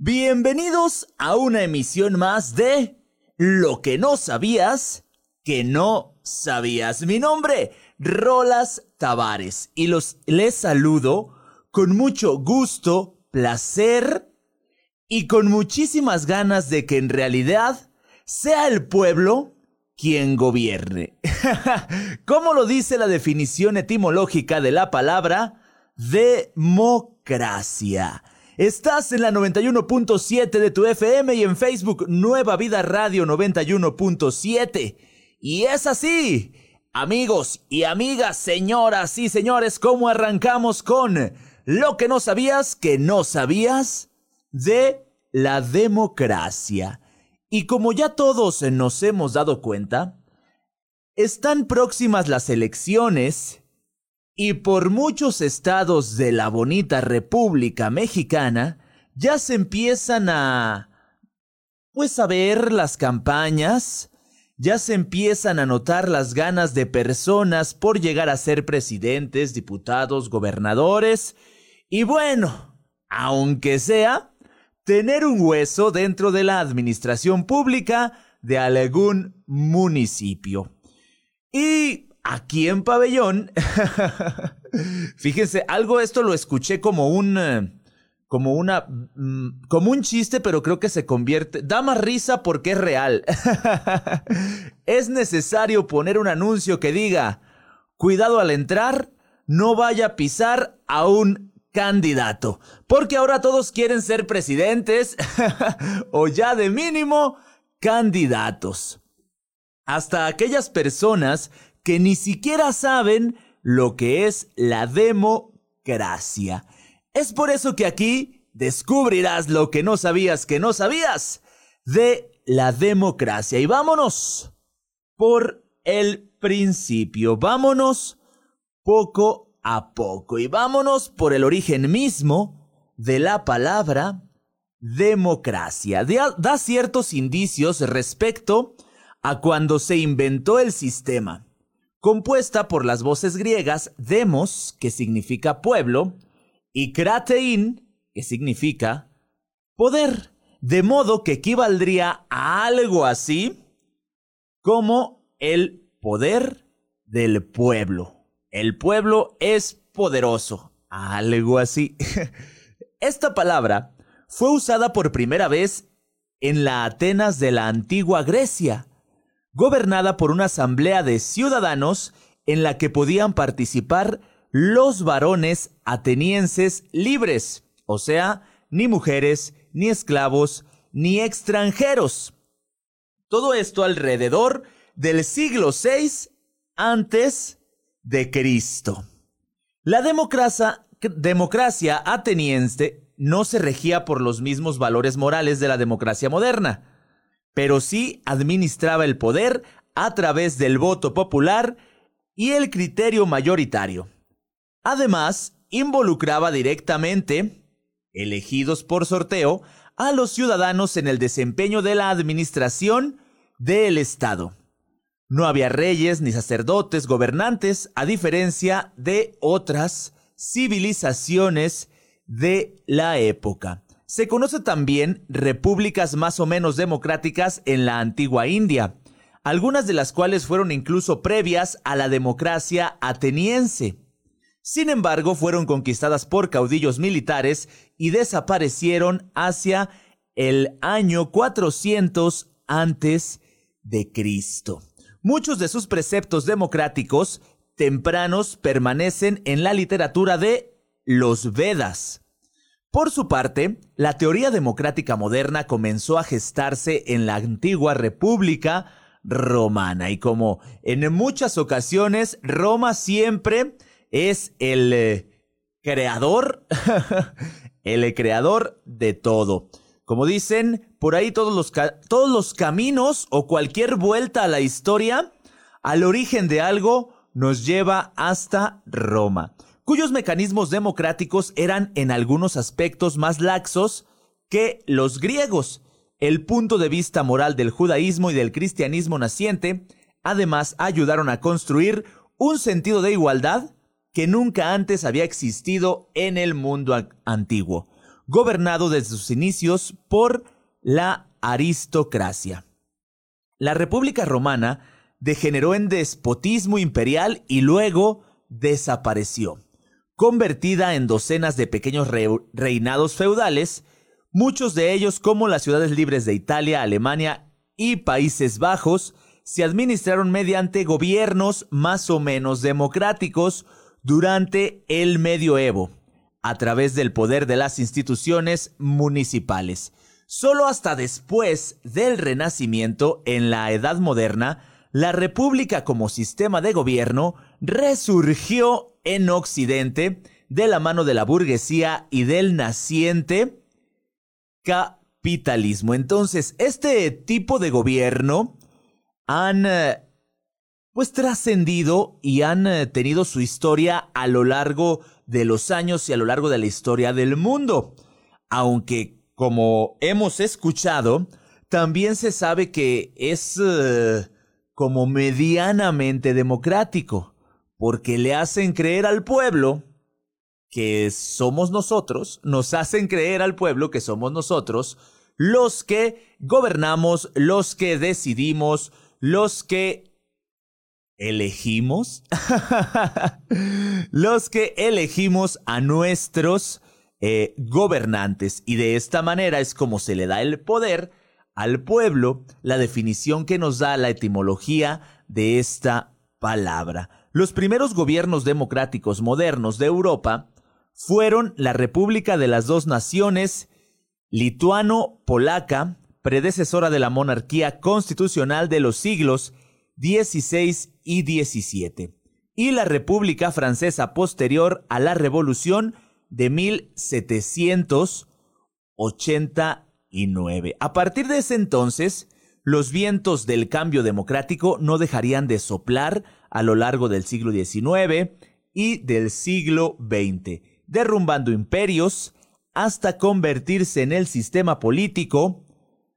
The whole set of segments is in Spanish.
Bienvenidos a una emisión más de Lo que no sabías que no sabías. Mi nombre, Rolas Tavares, y los les saludo con mucho gusto, placer y con muchísimas ganas de que en realidad sea el pueblo quien gobierne. ¿Cómo lo dice la definición etimológica de la palabra democracia? Estás en la 91.7 de tu FM y en Facebook Nueva Vida Radio 91.7. Y es así, amigos y amigas, señoras y señores, ¿cómo arrancamos con lo que no sabías que no sabías de la democracia? Y como ya todos nos hemos dado cuenta, están próximas las elecciones y por muchos estados de la bonita República Mexicana ya se empiezan a... pues a ver las campañas, ya se empiezan a notar las ganas de personas por llegar a ser presidentes, diputados, gobernadores y bueno, aunque sea, tener un hueso dentro de la administración pública de algún municipio. Y aquí en Pabellón, fíjense, algo esto lo escuché como un, eh, como una, mm, como un chiste, pero creo que se convierte, da más risa porque es real. es necesario poner un anuncio que diga, cuidado al entrar, no vaya a pisar a un candidato, porque ahora todos quieren ser presidentes o ya de mínimo candidatos. Hasta aquellas personas que ni siquiera saben lo que es la democracia. Es por eso que aquí descubrirás lo que no sabías que no sabías de la democracia. Y vámonos por el principio, vámonos poco a poco y vámonos por el origen mismo de la palabra democracia. Da, ciertos indicios respecto a cuando se inventó el sistema compuesta por las voces griegas demos, que significa pueblo, y kratein, que significa poder, de modo que equivaldría a algo así como el poder del pueblo. El pueblo es poderoso, algo así. Esta palabra fue usada por primera vez en la Atenas de la antigua Grecia, gobernada por una asamblea de ciudadanos en la que podían participar los varones atenienses libres, o sea, ni mujeres, ni esclavos, ni extranjeros. Todo esto alrededor del siglo VI antes de Cristo. La democracia, democracia ateniense no se regía por los mismos valores morales de la democracia moderna pero sí administraba el poder a través del voto popular y el criterio mayoritario. Además, involucraba directamente, elegidos por sorteo, a los ciudadanos en el desempeño de la administración del Estado. No había reyes ni sacerdotes gobernantes, a diferencia de otras civilizaciones de la época. Se conoce también repúblicas más o menos democráticas en la antigua India, algunas de las cuales fueron incluso previas a la democracia ateniense. Sin embargo, fueron conquistadas por caudillos militares y desaparecieron hacia el año 400 antes de Cristo. Muchos de sus preceptos democráticos tempranos permanecen en la literatura de los Vedas. Por su parte, la teoría democrática moderna comenzó a gestarse en la antigua República Romana y como en muchas ocasiones Roma siempre es el eh, creador, el creador de todo. Como dicen, por ahí todos los, todos los caminos o cualquier vuelta a la historia, al origen de algo, nos lleva hasta Roma cuyos mecanismos democráticos eran en algunos aspectos más laxos que los griegos. El punto de vista moral del judaísmo y del cristianismo naciente además ayudaron a construir un sentido de igualdad que nunca antes había existido en el mundo antiguo. gobernado desde sus inicios por la aristocracia. La República Romana degeneró en despotismo imperial y luego desapareció. Convertida en docenas de pequeños reinados feudales, muchos de ellos como las ciudades libres de Italia, Alemania y Países Bajos, se administraron mediante gobiernos más o menos democráticos durante el medioevo, a través del poder de las instituciones municipales. Solo hasta después del Renacimiento, en la Edad Moderna, la República como sistema de gobierno resurgió en Occidente de la mano de la burguesía y del naciente capitalismo. Entonces, este tipo de gobierno han eh, pues trascendido y han eh, tenido su historia a lo largo de los años y a lo largo de la historia del mundo. Aunque, como hemos escuchado, también se sabe que es eh, como medianamente democrático, porque le hacen creer al pueblo que somos nosotros, nos hacen creer al pueblo que somos nosotros los que gobernamos, los que decidimos, los que elegimos, los que elegimos a nuestros eh, gobernantes. Y de esta manera es como se le da el poder al pueblo la definición que nos da la etimología de esta palabra. Los primeros gobiernos democráticos modernos de Europa fueron la República de las Dos Naciones lituano-polaca, predecesora de la monarquía constitucional de los siglos XVI y XVII, y la República Francesa posterior a la Revolución de 1780 a partir de ese entonces, los vientos del cambio democrático no dejarían de soplar a lo largo del siglo XIX y del siglo XX, derrumbando imperios hasta convertirse en el sistema político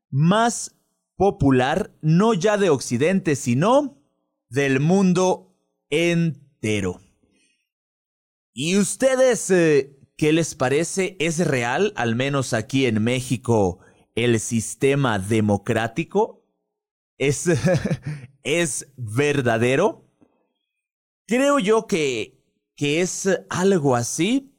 más popular, no ya de Occidente, sino del mundo entero. ¿Y ustedes eh, ¿Qué les parece? ¿Es real, al menos aquí en México, el sistema democrático? ¿Es, ¿es verdadero? Creo yo que, que es algo así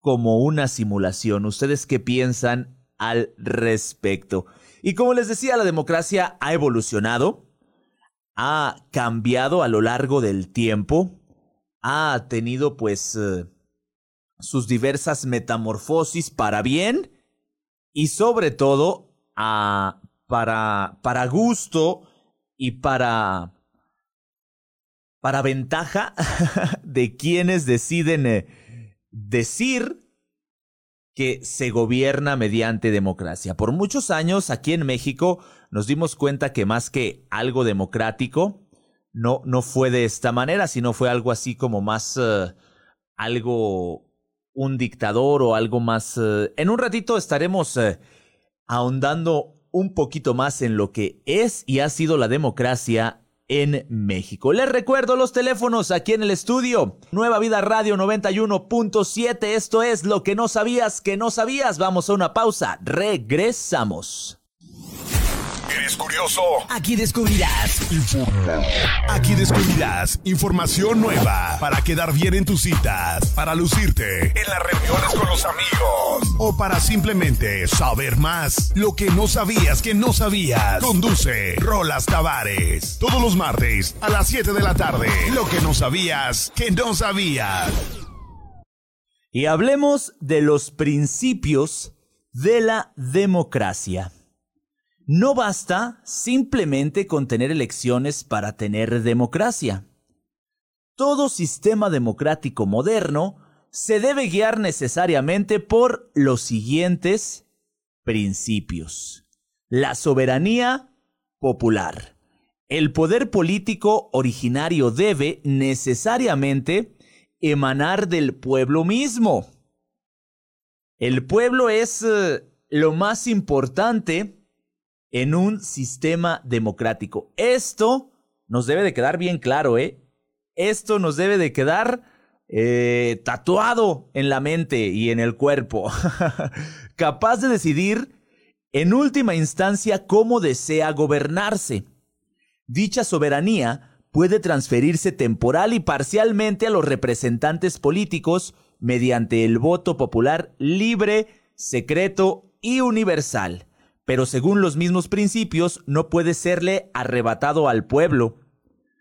como una simulación. ¿Ustedes qué piensan al respecto? Y como les decía, la democracia ha evolucionado, ha cambiado a lo largo del tiempo, ha tenido pues... Eh, sus diversas metamorfosis para bien y sobre todo a, para, para gusto y para, para ventaja de quienes deciden eh, decir que se gobierna mediante democracia. Por muchos años aquí en México nos dimos cuenta que más que algo democrático, no, no fue de esta manera, sino fue algo así como más eh, algo un dictador o algo más. Eh, en un ratito estaremos ahondando un poquito más en lo que es y ha sido la democracia en México. Les recuerdo los teléfonos aquí en el estudio. Nueva Vida Radio 91.7. Esto es lo que no sabías que no sabías. Vamos a una pausa. Regresamos. ¿Eres curioso? Aquí descubrirás. Aquí descubrirás información nueva para quedar bien en tus citas, para lucirte en las reuniones con los amigos o para simplemente saber más. Lo que no sabías que no sabías. Conduce Rolas Tavares. Todos los martes a las 7 de la tarde. Lo que no sabías que no sabías. Y hablemos de los principios de la democracia. No basta simplemente con tener elecciones para tener democracia. Todo sistema democrático moderno se debe guiar necesariamente por los siguientes principios. La soberanía popular. El poder político originario debe necesariamente emanar del pueblo mismo. El pueblo es eh, lo más importante en un sistema democrático. Esto nos debe de quedar bien claro, ¿eh? Esto nos debe de quedar eh, tatuado en la mente y en el cuerpo, capaz de decidir en última instancia cómo desea gobernarse. Dicha soberanía puede transferirse temporal y parcialmente a los representantes políticos mediante el voto popular libre, secreto y universal, pero según los mismos principios no puede serle arrebatado al pueblo.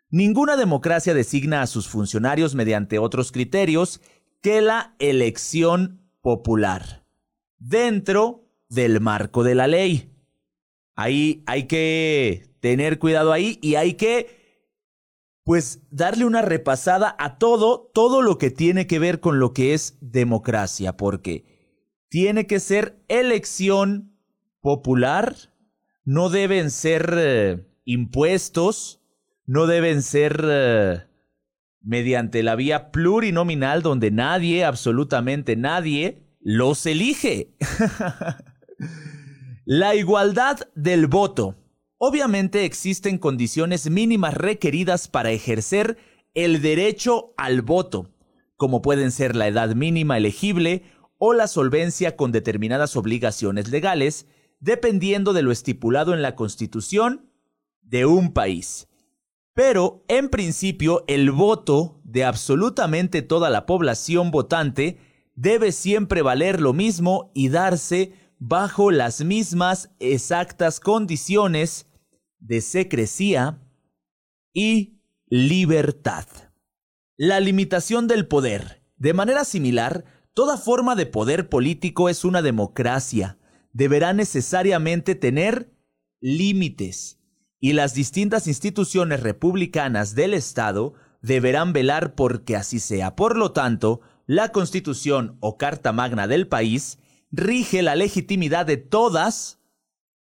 Ninguna democracia designa a sus funcionarios mediante otros criterios que la elección popular, dentro del marco de la ley. Ahí hay que tener cuidado ahí y hay que pues darle una repasada a todo, todo lo que tiene que ver con lo que es democracia, porque tiene que ser elección popular, no deben ser eh, impuestos, no deben ser eh, mediante la vía plurinominal donde nadie, absolutamente nadie, los elige. la igualdad del voto. Obviamente existen condiciones mínimas requeridas para ejercer el derecho al voto, como pueden ser la edad mínima elegible o la solvencia con determinadas obligaciones legales, dependiendo de lo estipulado en la Constitución de un país. Pero, en principio, el voto de absolutamente toda la población votante debe siempre valer lo mismo y darse bajo las mismas exactas condiciones de secrecía y libertad. La limitación del poder. De manera similar, toda forma de poder político es una democracia. Deberá necesariamente tener límites y las distintas instituciones republicanas del Estado deberán velar porque así sea. Por lo tanto, la Constitución o Carta Magna del país rige la legitimidad de todas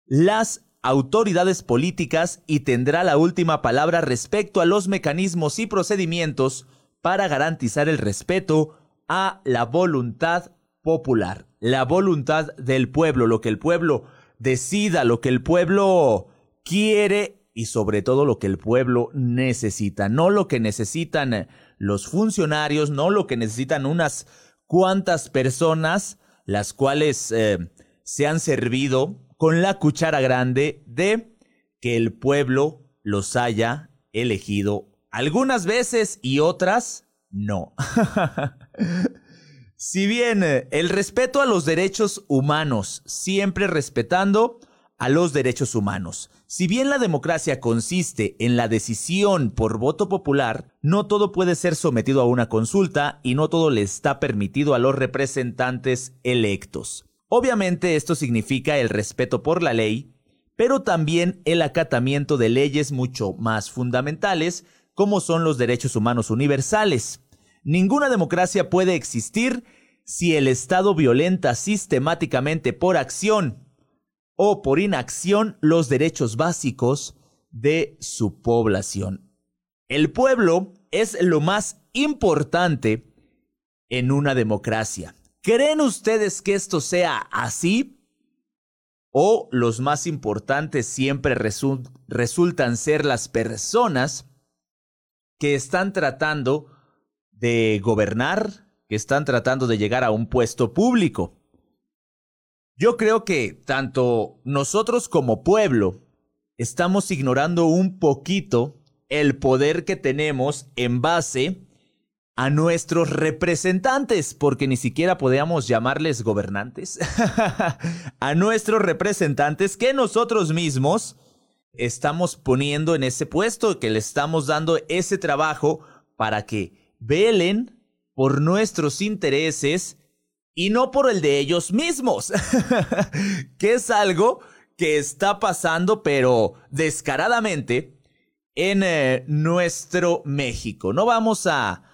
las autoridades políticas y tendrá la última palabra respecto a los mecanismos y procedimientos para garantizar el respeto a la voluntad popular, la voluntad del pueblo, lo que el pueblo decida, lo que el pueblo quiere y sobre todo lo que el pueblo necesita, no lo que necesitan los funcionarios, no lo que necesitan unas cuantas personas, las cuales eh, se han servido con la cuchara grande de que el pueblo los haya elegido algunas veces y otras no. si bien eh, el respeto a los derechos humanos, siempre respetando a los derechos humanos. Si bien la democracia consiste en la decisión por voto popular, no todo puede ser sometido a una consulta y no todo le está permitido a los representantes electos. Obviamente esto significa el respeto por la ley, pero también el acatamiento de leyes mucho más fundamentales, como son los derechos humanos universales. Ninguna democracia puede existir si el Estado violenta sistemáticamente por acción o por inacción los derechos básicos de su población. El pueblo es lo más importante en una democracia. ¿Creen ustedes que esto sea así? ¿O los más importantes siempre resultan ser las personas que están tratando de gobernar, que están tratando de llegar a un puesto público? Yo creo que tanto nosotros como pueblo estamos ignorando un poquito el poder que tenemos en base a nuestros representantes, porque ni siquiera podíamos llamarles gobernantes, a nuestros representantes que nosotros mismos estamos poniendo en ese puesto, que le estamos dando ese trabajo para que velen por nuestros intereses y no por el de ellos mismos, que es algo que está pasando pero descaradamente en eh, nuestro México. No vamos a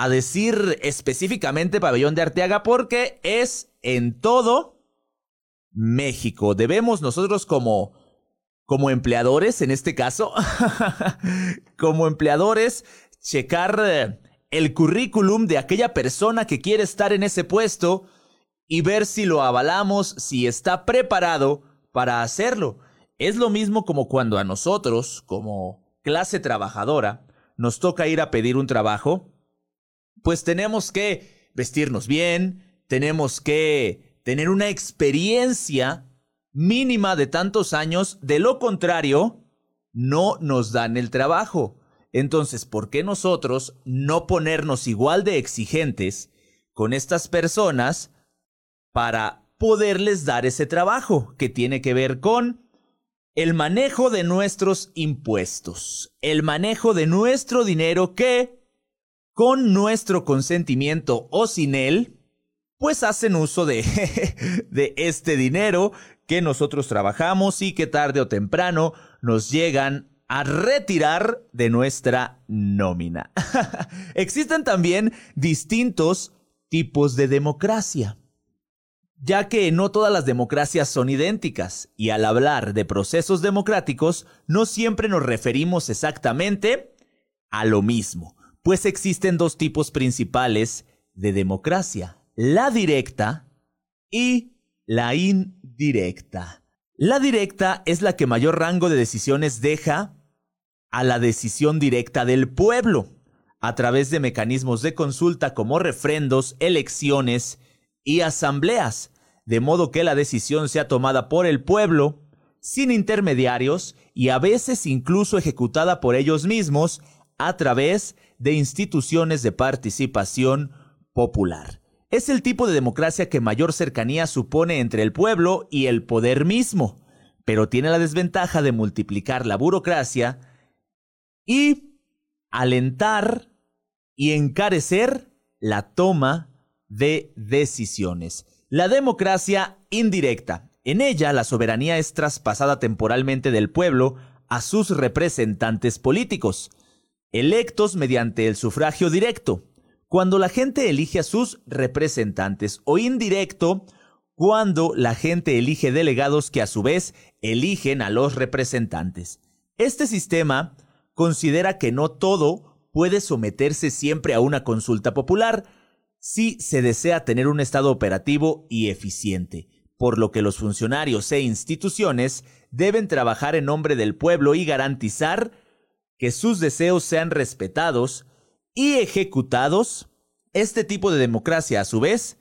a decir específicamente pabellón de Arteaga porque es en todo México. Debemos nosotros como como empleadores, en este caso, como empleadores, checar eh, el currículum de aquella persona que quiere estar en ese puesto y ver si lo avalamos, si está preparado para hacerlo. Es lo mismo como cuando a nosotros, como clase trabajadora, nos toca ir a pedir un trabajo pues tenemos que vestirnos bien, tenemos que tener una experiencia mínima de tantos años, de lo contrario, no nos dan el trabajo. Entonces, ¿por qué nosotros no ponernos igual de exigentes con estas personas para poderles dar ese trabajo que tiene que ver con el manejo de nuestros impuestos, el manejo de nuestro dinero que, con nuestro consentimiento o sin él, pues hacen uso de, este dinero que nosotros trabajamos y que tarde o temprano nos llegan a retirar de nuestra nómina. Existen también distintos tipos de democracia, ya que no todas las democracias son idénticas, y al hablar de procesos democráticos no siempre nos referimos exactamente a lo mismo, pues existen dos tipos principales de democracia, la directa y la indirecta. La directa es la que mayor rango de decisiones deja a la decisión directa del pueblo, a través de mecanismos de consulta como refrendos, elecciones y asambleas, de modo que la decisión sea tomada por el pueblo, sin intermediarios y a veces incluso ejecutada por ellos mismos a través de instituciones de participación popular. Es el tipo de democracia que mayor cercanía supone entre el pueblo y el poder mismo, pero tiene la desventaja de multiplicar la burocracia y alentar y encarecer la toma de decisiones. La democracia indirecta. En ella la soberanía es traspasada temporalmente del pueblo a sus representantes políticos, electos mediante el sufragio directo cuando la gente elige a sus representantes o indirecto cuando la gente elige delegados que a su vez eligen a los representantes. Este sistema considera que no todo puede someterse siempre a una consulta popular si se desea tener un Estado operativo y eficiente, por lo que los funcionarios e instituciones deben trabajar en nombre del pueblo y garantizar que sus deseos sean respetados y ejecutados, este tipo de democracia a su vez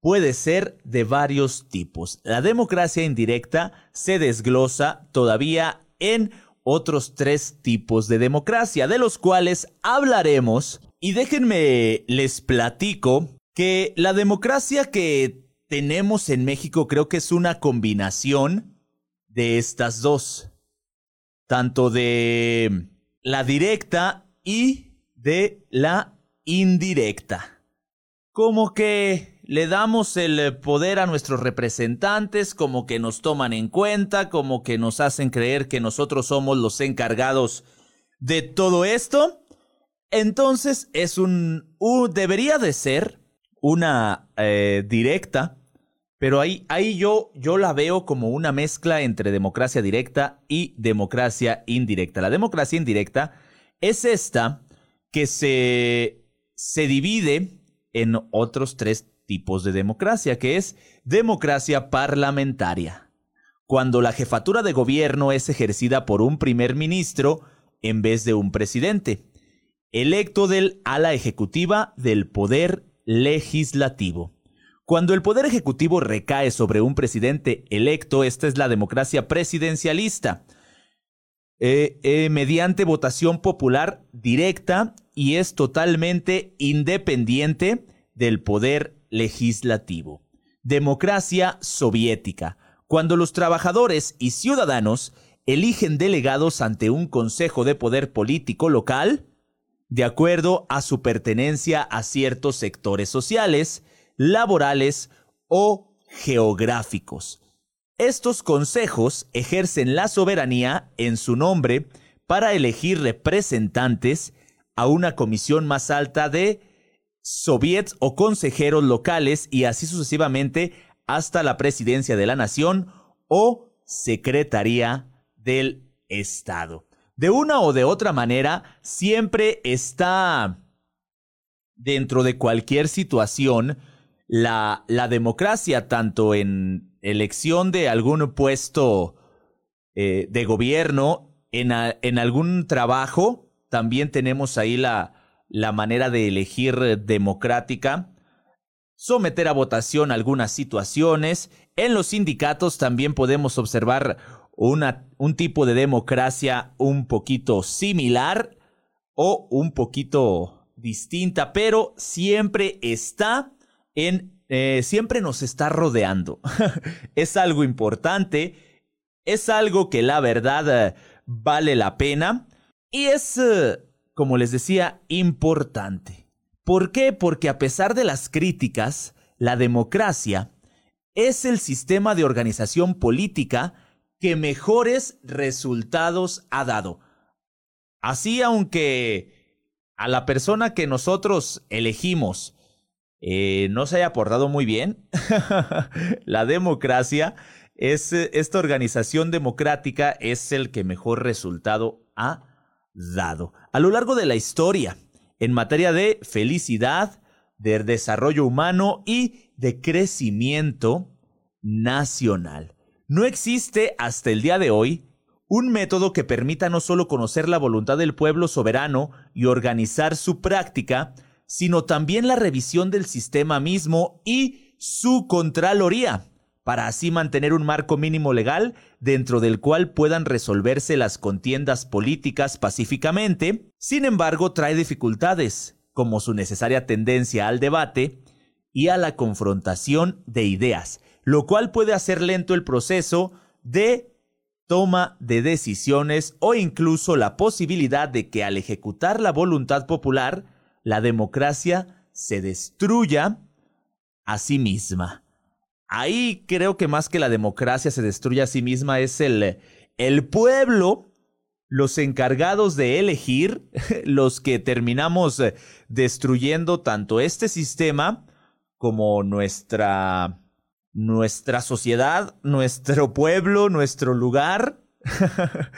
puede ser de varios tipos. La democracia indirecta se desglosa todavía en otros tres tipos de democracia, de los cuales hablaremos. Y déjenme les platico que la democracia que tenemos en México creo que es una combinación de estas dos, tanto de la directa y de la indirecta. Como que le damos el poder a nuestros representantes, como que nos toman en cuenta, como que nos hacen creer que nosotros somos los encargados de todo esto. Entonces es un... debería de ser una eh, directa, pero ahí, ahí yo, yo la veo como una mezcla entre democracia directa y democracia indirecta. La democracia indirecta es esta que se, se divide en otros tres tipos de democracia, que es democracia parlamentaria, cuando la jefatura de gobierno es ejercida por un primer ministro en vez de un presidente, electo del ala ejecutiva del poder legislativo. Cuando el poder ejecutivo recae sobre un presidente electo, esta es la democracia presidencialista, eh, eh, mediante votación popular directa y es totalmente independiente del poder legislativo. Democracia soviética, cuando los trabajadores y ciudadanos eligen delegados ante un consejo de poder político local, de acuerdo a su pertenencia a ciertos sectores sociales, laborales o geográficos estos consejos ejercen la soberanía en su nombre para elegir representantes a una comisión más alta de soviets o consejeros locales y así sucesivamente hasta la presidencia de la nación o secretaría del Estado. De una o de otra manera, siempre está dentro de cualquier situación la, la democracia, tanto en elección de algún puesto eh, de gobierno, en, en, algún trabajo, también tenemos ahí la, la manera de elegir democrática, someter a votación algunas situaciones. En los sindicatos también podemos observar un tipo de democracia un poquito similar o un poquito distinta, pero siempre está en, eh, siempre nos está rodeando. es algo importante, es algo que la verdad eh, vale la pena y es, eh, como les decía, importante. ¿Por qué? Porque a pesar de las críticas, la democracia es el sistema de organización política que mejores resultados ha dado. Así, aunque a la persona que nosotros elegimos eh, no se haya portado muy bien, la democracia es esta organización democrática es el que mejor resultado ha dado. A lo largo de la historia, en materia de felicidad, de desarrollo humano y de crecimiento nacional. No existe hasta el día de hoy un método que permita no solo conocer la voluntad del pueblo soberano y organizar su práctica, sino también la revisión del sistema mismo y su contraloría, para así mantener un marco mínimo legal dentro del cual puedan resolverse las contiendas políticas pacíficamente. Sin embargo, trae dificultades, como su necesaria tendencia al debate y a la confrontación de ideas, lo cual puede hacer lento el proceso de toma de decisiones o incluso la posibilidad de que al ejecutar la voluntad popular, la democracia se destruya a sí misma. Ahí creo que más que la democracia se destruya a sí misma es el, el pueblo, los encargados de elegir, los que terminamos eh, destruyendo tanto este sistema como nuestra nuestra sociedad, nuestro pueblo, nuestro lugar.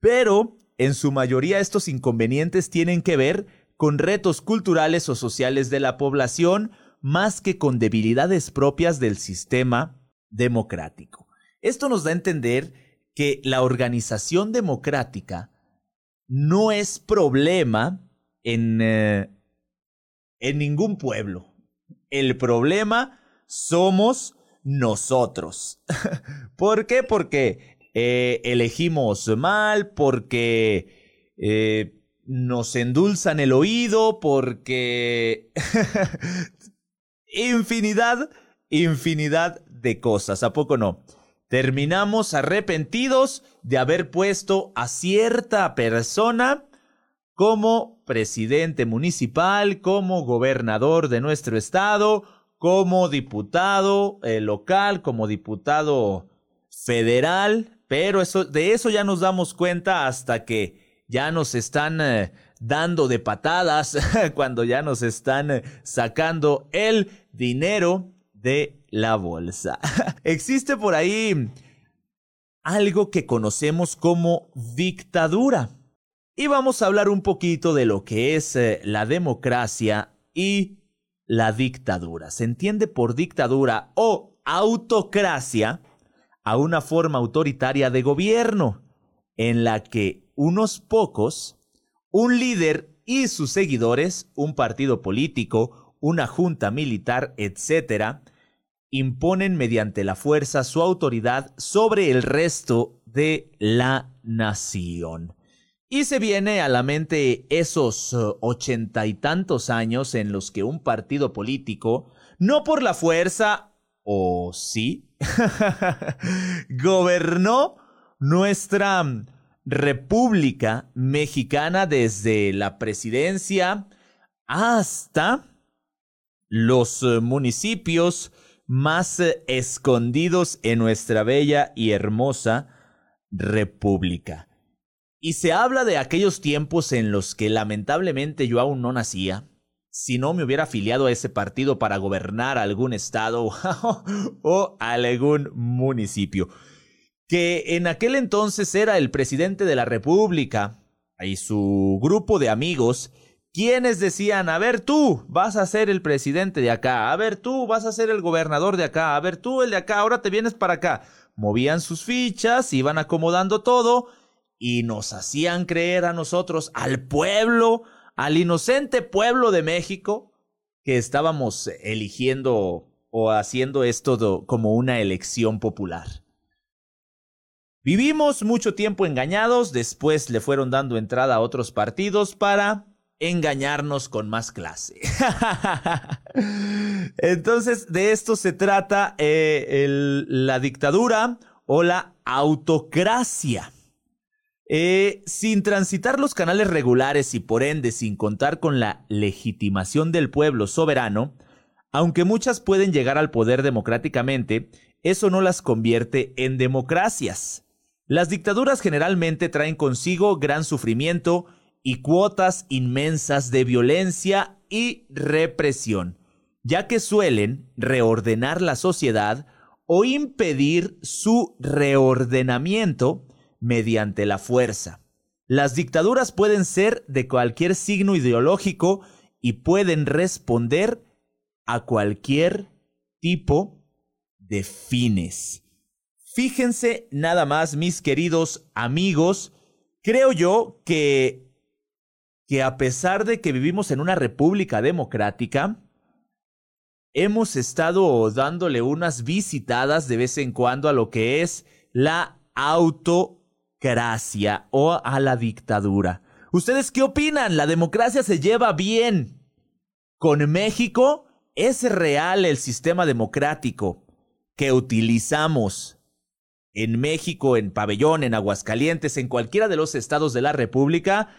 Pero en su mayoría estos inconvenientes tienen que ver con retos culturales o sociales de la población más que con debilidades propias del sistema democrático. Esto nos da a entender que la organización democrática no es problema en, eh, en ningún pueblo. El problema somos nosotros. ¿Por qué? Porque eh, elegimos mal, porque eh, nos endulzan el oído, porque infinidad, infinidad de cosas, ¿a poco no? Terminamos arrepentidos de haber puesto a cierta persona como presidente municipal, como gobernador de nuestro estado, como diputado eh, local, como diputado federal, pero eso, de eso ya nos damos cuenta hasta que ya nos están eh, dando de patadas, cuando ya nos están eh, sacando el dinero de la bolsa. Existe por ahí algo que conocemos como dictadura. Y vamos a hablar un poquito de lo que es la democracia y la dictadura. Se entiende por dictadura o autocracia a una forma autoritaria de gobierno en la que unos pocos, un líder y sus seguidores, un partido político, una junta militar, etc., imponen mediante la fuerza su autoridad sobre el resto de la nación. Y se viene a la mente esos uh, ochenta y tantos años en los que un partido político, no por la fuerza, o sí, gobernó nuestra República Mexicana desde la presidencia hasta los uh, municipios más uh, escondidos en nuestra bella y hermosa República. Y se habla de aquellos tiempos en los que lamentablemente yo aún no nacía. Si no me hubiera afiliado a ese partido para gobernar algún estado o algún municipio. Que en aquel entonces era el presidente de la República y su grupo de amigos quienes decían, a ver tú vas a ser el presidente de acá, a ver tú vas a ser el gobernador de acá, a ver tú el de acá, ahora te vienes para acá. Movían sus fichas, iban acomodando todo y nos hacían creer a nosotros, al pueblo, al inocente pueblo de México que estábamos eligiendo o haciendo esto como una elección popular. Vivimos mucho tiempo engañados, después le fueron dando entrada a otros partidos para engañarnos con más clase. Entonces, de esto se trata eh, la dictadura o la autocracia. Eh, sin transitar los canales regulares y por ende sin contar con la legitimación del pueblo soberano, aunque muchas pueden llegar al poder democráticamente, eso no las convierte en democracias. Las dictaduras generalmente traen consigo gran sufrimiento y cuotas inmensas de violencia y represión, ya que suelen reordenar la sociedad o impedir su reordenamiento mediante la fuerza. Las dictaduras pueden ser de cualquier signo ideológico y pueden responder a cualquier tipo de fines. Fíjense nada más, mis queridos amigos, creo yo que que a pesar de que vivimos en una república democrática, hemos estado dándole unas visitadas de vez en cuando a lo que es la autocracia o a la dictadura. ¿Ustedes qué opinan? ¿La democracia se lleva bien con México? ¿Es real el sistema democrático que utilizamos en México, en Pabellón, en Aguascalientes, en cualquiera de los estados de la República?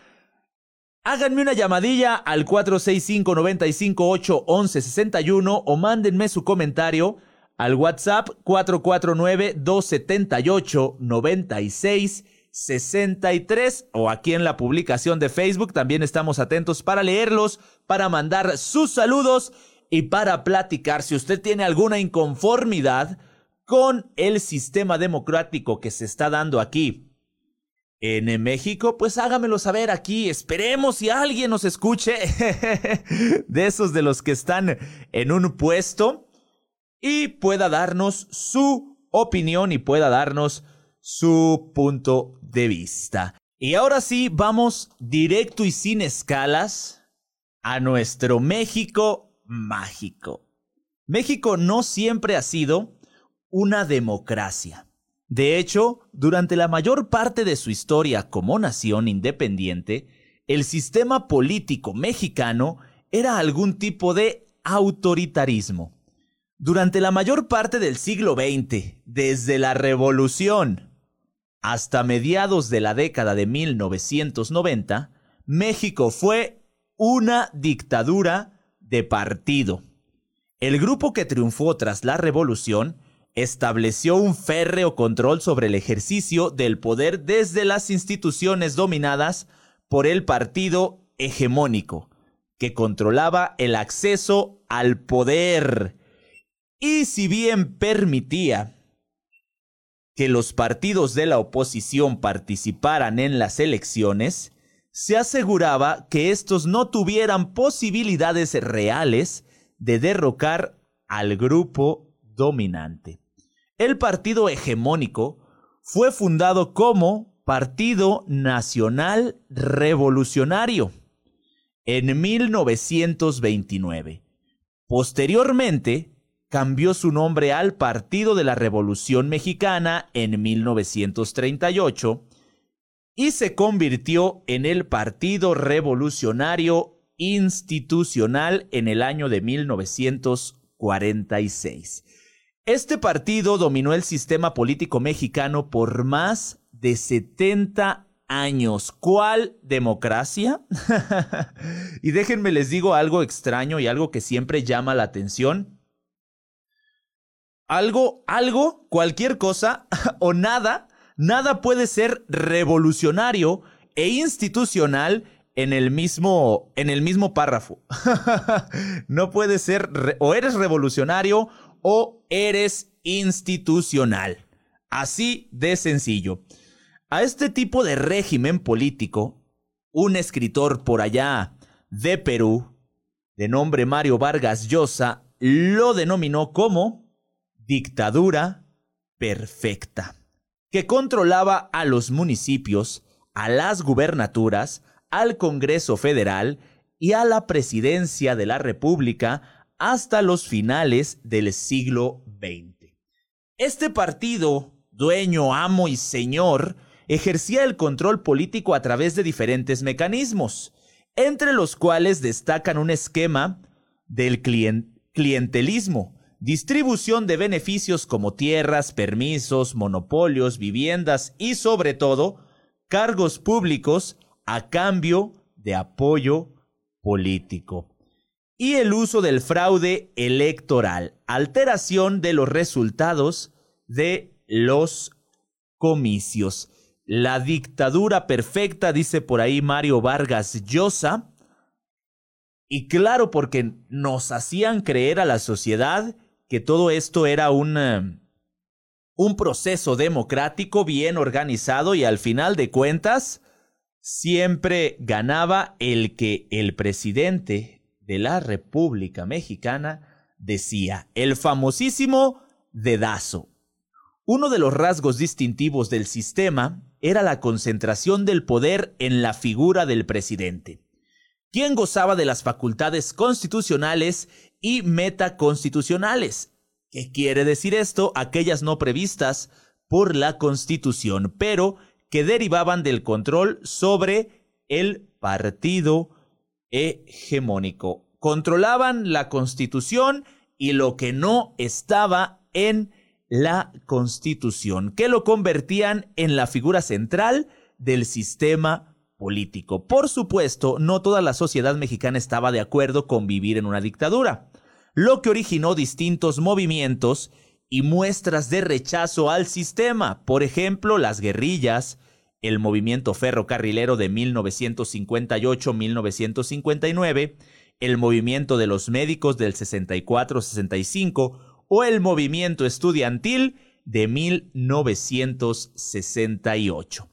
Háganme una llamadilla al 465-958-1161 o mándenme su comentario al WhatsApp 449-278-9663 o aquí en la publicación de Facebook. También estamos atentos para leerlos, para mandar sus saludos y para platicar si usted tiene alguna inconformidad con el sistema democrático que se está dando aquí en México, pues hágamelo saber aquí. Esperemos si alguien nos escuche de esos de los que están en un puesto y pueda darnos su opinión y pueda darnos su punto de vista. Y ahora sí, vamos directo y sin escalas a nuestro México mágico. México no siempre ha sido una democracia. De hecho, durante la mayor parte de su historia como nación independiente, el sistema político mexicano era algún tipo de autoritarismo. Durante la mayor parte del siglo XX, desde la Revolución hasta mediados de la década de 1990, México fue una dictadura de partido. El grupo que triunfó tras la Revolución estableció un férreo control sobre el ejercicio del poder desde las instituciones dominadas por el partido hegemónico, que controlaba el acceso al poder. Y si bien permitía que los partidos de la oposición participaran en las elecciones, se aseguraba que estos no tuvieran posibilidades reales de derrocar al grupo dominante. El partido hegemónico fue fundado como Partido Nacional Revolucionario en 1929. Posteriormente, cambió su nombre al Partido de la Revolución Mexicana en 1938 y se convirtió en el Partido Revolucionario Institucional en el año de 1946. Este partido dominó el sistema político mexicano por más de 70 años. ¿Cuál democracia? y déjenme les digo algo extraño y algo que siempre llama la atención. Algo, algo, cualquier cosa o nada, nada puede ser revolucionario e institucional en el mismo, en el mismo párrafo. no puede ser, o eres revolucionario o eres institucional. Así de sencillo. A este tipo de régimen político, un escritor por allá de Perú, de nombre Mario Vargas Llosa, lo denominó como dictadura perfecta, que controlaba a los municipios, a las gubernaturas, al Congreso Federal y a la presidencia de la República hasta los finales del siglo XX. Este partido, dueño, amo y señor, ejercía el control político a través de diferentes mecanismos, entre los cuales destacan un esquema del clientelismo, distribución de beneficios como tierras, permisos, monopolios, viviendas y sobre todo cargos públicos a cambio de apoyo político. Y el uso del fraude electoral, alteración de los resultados de los comicios. La dictadura perfecta, dice por ahí Mario Vargas Llosa. Y claro, porque nos hacían creer a la sociedad que todo esto era un, eh, un proceso democrático bien organizado y al final de cuentas siempre ganaba el que el presidente de la República Mexicana decía, el famosísimo dedazo. Uno de los rasgos distintivos del sistema era la concentración del poder en la figura del presidente, quien gozaba de las facultades constitucionales y metaconstitucionales. ¿Qué quiere decir esto? Aquellas no previstas por la Constitución, pero que derivaban del control sobre el partido hegemónico. Controlaban la Constitución y lo que no estaba en la constitución, que lo convertían en la figura central del sistema político. Por supuesto, no toda la sociedad mexicana estaba de acuerdo con vivir en una dictadura, lo que originó distintos movimientos y muestras de rechazo al sistema, por ejemplo, las guerrillas, el movimiento ferrocarrilero de 1958-1959, el movimiento de los médicos del 64-65, o el movimiento estudiantil de 1968.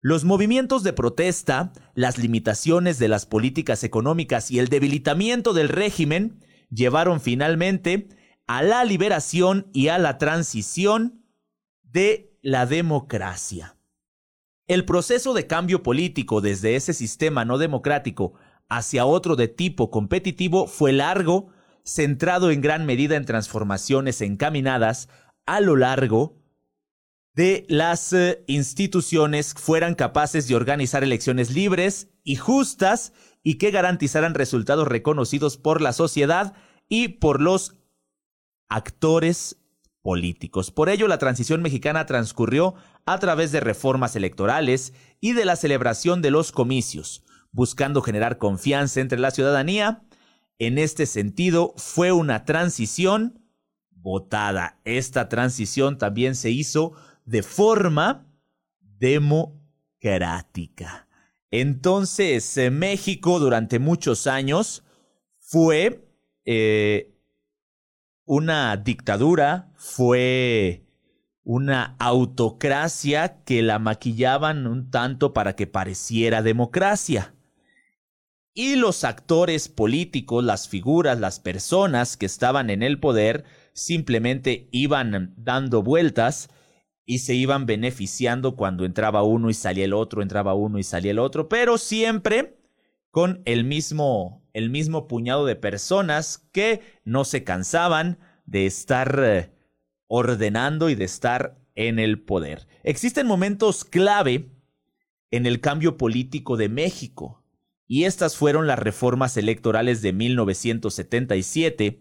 Los movimientos de protesta, las limitaciones de las políticas económicas y el debilitamiento del régimen llevaron finalmente a la liberación y a la transición de la democracia. El proceso de cambio político desde ese sistema no democrático hacia otro de tipo competitivo fue largo, centrado en gran medida en transformaciones encaminadas a lo largo de las eh, instituciones fueran capaces de organizar elecciones libres y justas y que garantizaran resultados reconocidos por la sociedad y por los actores políticos. Por ello, la transición mexicana transcurrió a través de reformas electorales y de la celebración de los comicios, buscando generar confianza entre la ciudadanía en este sentido, fue una transición votada. Esta transición también se hizo de forma democrática. Entonces, eh, México durante muchos años fue eh, una dictadura, fue una autocracia que la maquillaban un tanto para que pareciera democracia. Y los actores políticos, las figuras, las personas que estaban en el poder, simplemente iban dando vueltas y se iban beneficiando cuando entraba uno y salía el otro, entraba uno y salía el otro, pero siempre con el mismo, el mismo puñado de personas que no se cansaban de estar eh, ordenando y de estar en el poder. Existen momentos clave en el cambio político de México y estas fueron las reformas electorales de 1977,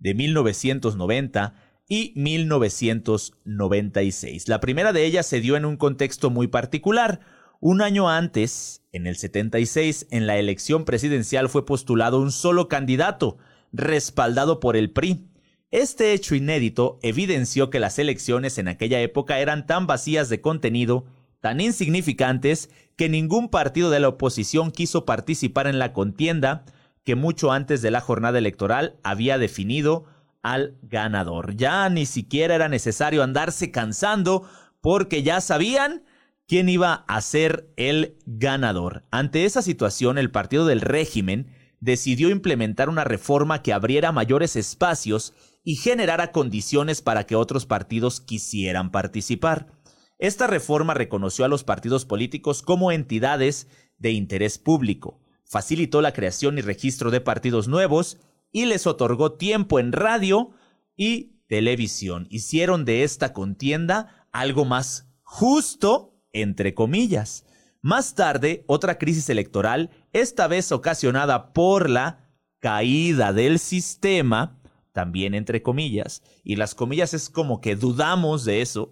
de 1990 y 1996. La primera de ellas se dio en un contexto muy particular. Un año antes, en el 76, en la elección presidencial fue postulado un solo candidato, respaldado por el PRI. Este hecho inédito evidenció que las elecciones en aquella época eran tan vacías de contenido tan insignificantes que ningún partido de la oposición quiso participar en la contienda que mucho antes de la jornada electoral había definido al ganador. Ya ni siquiera era necesario andarse cansando porque ya sabían quién iba a ser el ganador. Ante esa situación, el partido del régimen decidió implementar una reforma que abriera mayores espacios y generara condiciones para que otros partidos quisieran participar. Esta reforma reconoció a los partidos políticos como entidades de interés público, facilitó la creación y registro de partidos nuevos y les otorgó tiempo en radio y televisión. Hicieron de esta contienda algo más justo, entre comillas. Más tarde, otra crisis electoral, esta vez ocasionada por la caída del sistema, también entre comillas, y las comillas es como que dudamos de eso,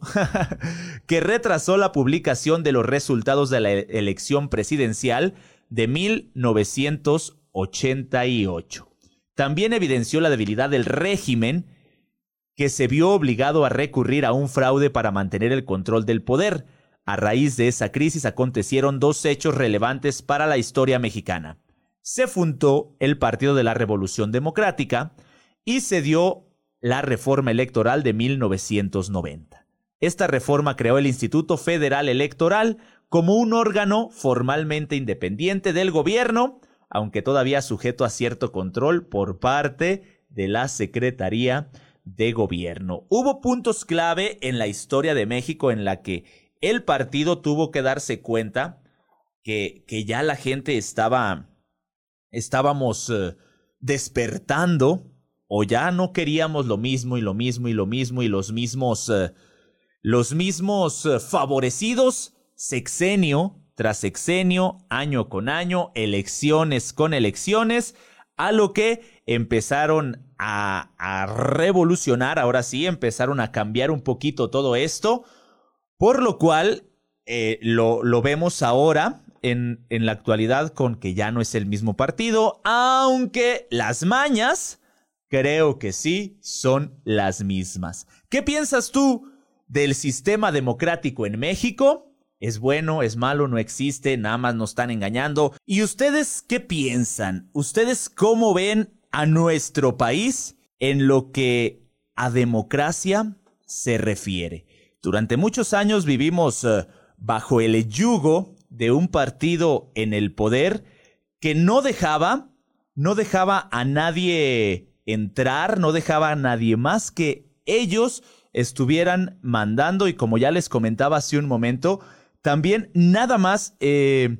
que retrasó la publicación de los resultados de la e-, elección presidencial de 1988. También evidenció la debilidad del régimen que se vio obligado a recurrir a un fraude para mantener el control del poder. A raíz de esa crisis acontecieron dos hechos relevantes para la historia mexicana. Se fundó el Partido de la Revolución Democrática y se dio la reforma electoral de 1990. Esta reforma creó el Instituto Federal Electoral como un órgano formalmente independiente del gobierno, aunque todavía sujeto a cierto control por parte de la Secretaría de Gobierno. Hubo puntos clave en la historia de México en la que el partido tuvo que darse cuenta que, que ya la gente estaba, estábamos eh, despertando o ya no queríamos lo mismo y lo mismo y lo mismo y los mismos, eh, los mismos eh, favorecidos sexenio tras sexenio, año con año, elecciones con elecciones, a lo que empezaron a, revolucionar, ahora sí, empezaron a cambiar un poquito todo esto, por lo cual eh, lo, vemos ahora en la actualidad con que ya no es el mismo partido, aunque las mañas creo que sí son las mismas. ¿Qué piensas tú del sistema democrático en México? ¿Es bueno? ¿Es malo? ¿No existe? Nada más nos están engañando. ¿Y ustedes qué piensan? ¿Ustedes cómo ven a nuestro país en lo que a democracia se refiere? Durante muchos años vivimos eh, bajo el yugo de un partido en el poder que no dejaba, no dejaba a nadie entrar, no dejaba a nadie más que ellos estuvieran mandando. Y como ya les comentaba hace un momento, también nada más, eh,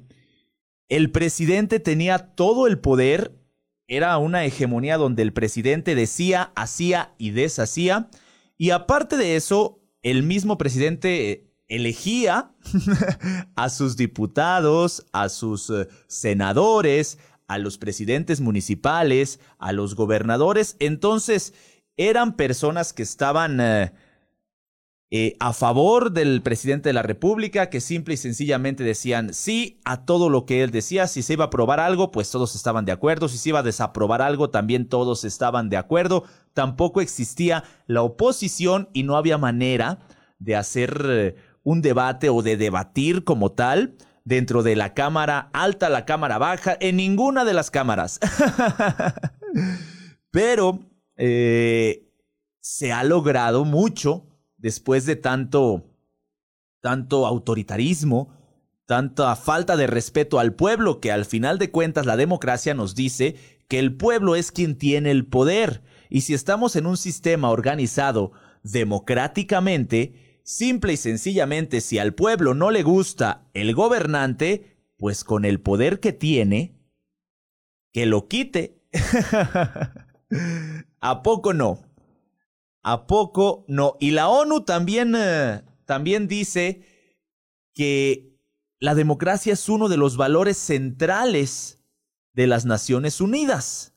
el presidente tenía todo el poder, era una hegemonía donde el presidente decía, hacía y deshacía, y aparte de eso, el mismo presidente elegía a sus diputados, a sus eh, senadores, a los presidentes municipales, a los gobernadores, entonces eran personas que estaban... Eh, eh, a favor del presidente de la República, que simple y sencillamente decían sí a todo lo que él decía. Si se iba a aprobar algo, pues todos estaban de acuerdo. Si se iba a desaprobar algo, también todos estaban de acuerdo. Tampoco existía la oposición y no había manera de hacer eh, un debate o de debatir como tal dentro de la cámara alta, la cámara baja, en ninguna de las cámaras. Pero eh, se ha logrado mucho después de tanto, tanto autoritarismo, tanta falta de respeto al pueblo, que al final de cuentas la democracia nos dice que el pueblo es quien tiene el poder. Y si estamos en un sistema organizado democráticamente, simple y sencillamente si al pueblo no le gusta el gobernante, pues con el poder que tiene, que lo quite. ¿A poco no? ¿A poco no? Y la ONU también, eh, también dice que la democracia es uno de los valores centrales de las Naciones Unidas.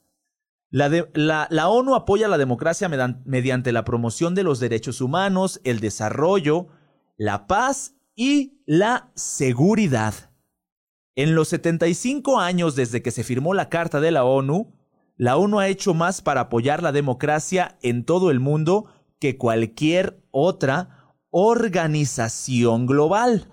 La, ONU apoya la democracia mediante la promoción de los derechos humanos, el desarrollo, la paz y la seguridad. En los 75 años desde que se firmó la Carta de la ONU, la ONU ha hecho más para apoyar la democracia en todo el mundo que cualquier otra organización global.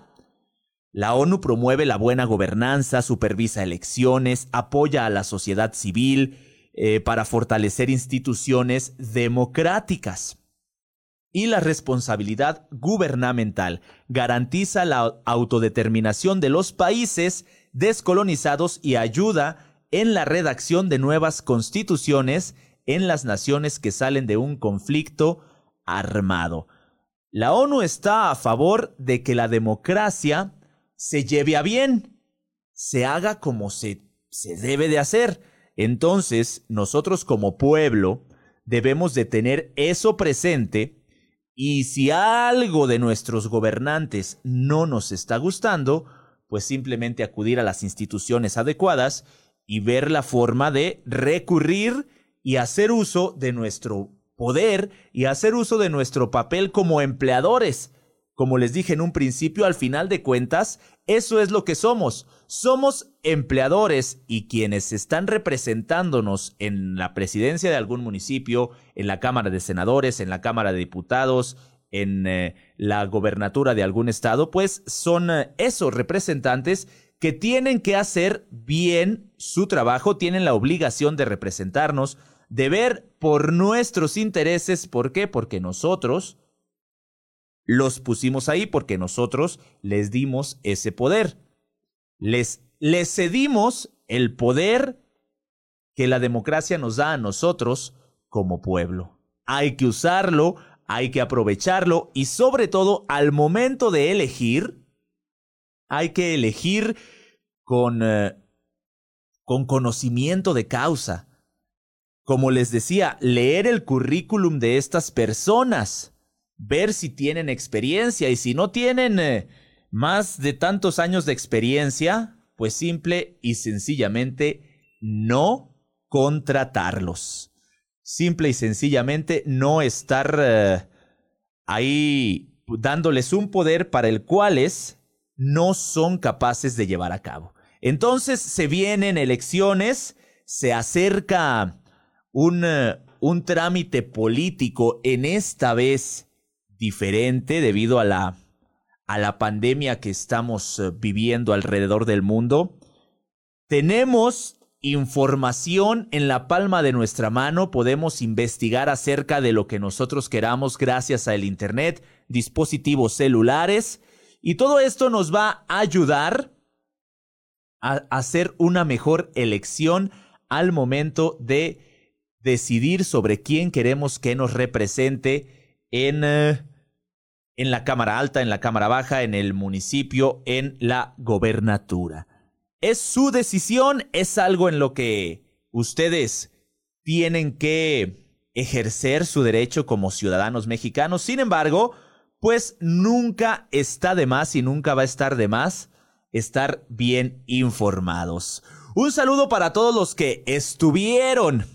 La ONU promueve la buena gobernanza, supervisa elecciones, apoya a la sociedad civil eh, para fortalecer instituciones democráticas. Y la responsabilidad gubernamental garantiza la autodeterminación de los países descolonizados y ayuda en la redacción de nuevas constituciones en las naciones que salen de un conflicto armado. La ONU está a favor de que la democracia se lleve a bien, se haga como se, se debe de hacer. Entonces, nosotros como pueblo debemos de tener eso presente y si algo de nuestros gobernantes no nos está gustando, pues simplemente acudir a las instituciones adecuadas y ver la forma de recurrir y hacer uso de nuestro poder y hacer uso de nuestro papel como empleadores. Como les dije en un principio, al final de cuentas, eso es lo que somos. Somos empleadores y quienes están representándonos en la presidencia de algún municipio, en la Cámara de Senadores, en la Cámara de Diputados, en eh, la gobernatura de algún estado, pues son eh, esos representantes que tienen que hacer bien su trabajo, tienen la obligación de representarnos, de ver por nuestros intereses. ¿Por qué? Porque nosotros los pusimos ahí, porque nosotros les dimos ese poder. Les, les cedimos el poder que la democracia nos da a nosotros como pueblo. Hay que usarlo, hay que aprovecharlo y sobre todo al momento de elegir, hay que elegir con, eh, con conocimiento de causa. Como les decía, leer el currículum de estas personas, ver si tienen experiencia y si no tienen eh, más de tantos años de experiencia, pues simple y sencillamente no contratarlos simple y sencillamente no estar eh, ahí dándoles un poder para el cuales no son capaces de llevar a cabo. Entonces se vienen elecciones, se acerca un, eh, un trámite político en esta vez diferente debido a la, a la pandemia que estamos eh, viviendo alrededor del mundo. Tenemos información en la palma de nuestra mano, podemos investigar acerca de lo que nosotros queramos gracias al Internet, dispositivos celulares, y todo esto nos va a ayudar a hacer una mejor elección al momento de decidir sobre quién queremos que nos represente en, eh, en la Cámara Alta, en la Cámara Baja, en el municipio, en la gobernatura. Es su decisión, es algo en lo que ustedes tienen que ejercer su derecho como ciudadanos mexicanos. Sin embargo, pues nunca está de más y nunca va a estar de más estar bien informados. Un saludo para todos los que estuvieron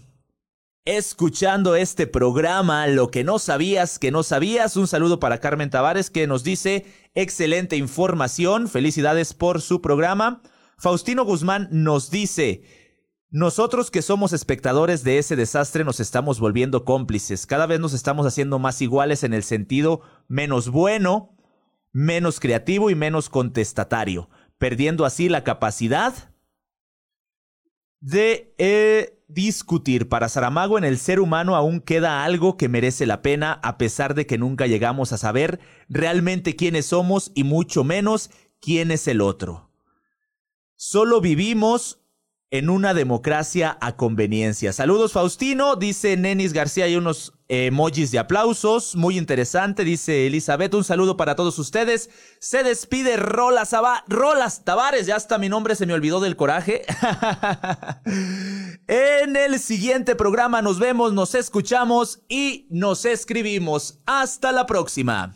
escuchando este programa, lo que no sabías, que no sabías. Un saludo para Carmen Tavares que nos dice excelente información. Felicidades por su programa. Faustino Guzmán nos dice, nosotros que somos espectadores de ese desastre nos estamos volviendo cómplices, cada vez nos estamos haciendo más iguales en el sentido menos bueno, menos creativo y menos contestatario, perdiendo así la capacidad de eh, discutir. Para Saramago en el ser humano aún queda algo que merece la pena a pesar de que nunca llegamos a saber realmente quiénes somos y mucho menos quién es el otro. Solo vivimos en una democracia a conveniencia. Saludos Faustino, dice Nenis García, hay unos emojis de aplausos, muy interesante, dice Elizabeth, un saludo para todos ustedes. Se despide Rolas, Rolas Tavares, ya hasta mi nombre se me olvidó del coraje. en el siguiente programa nos vemos, nos escuchamos y nos escribimos. Hasta la próxima.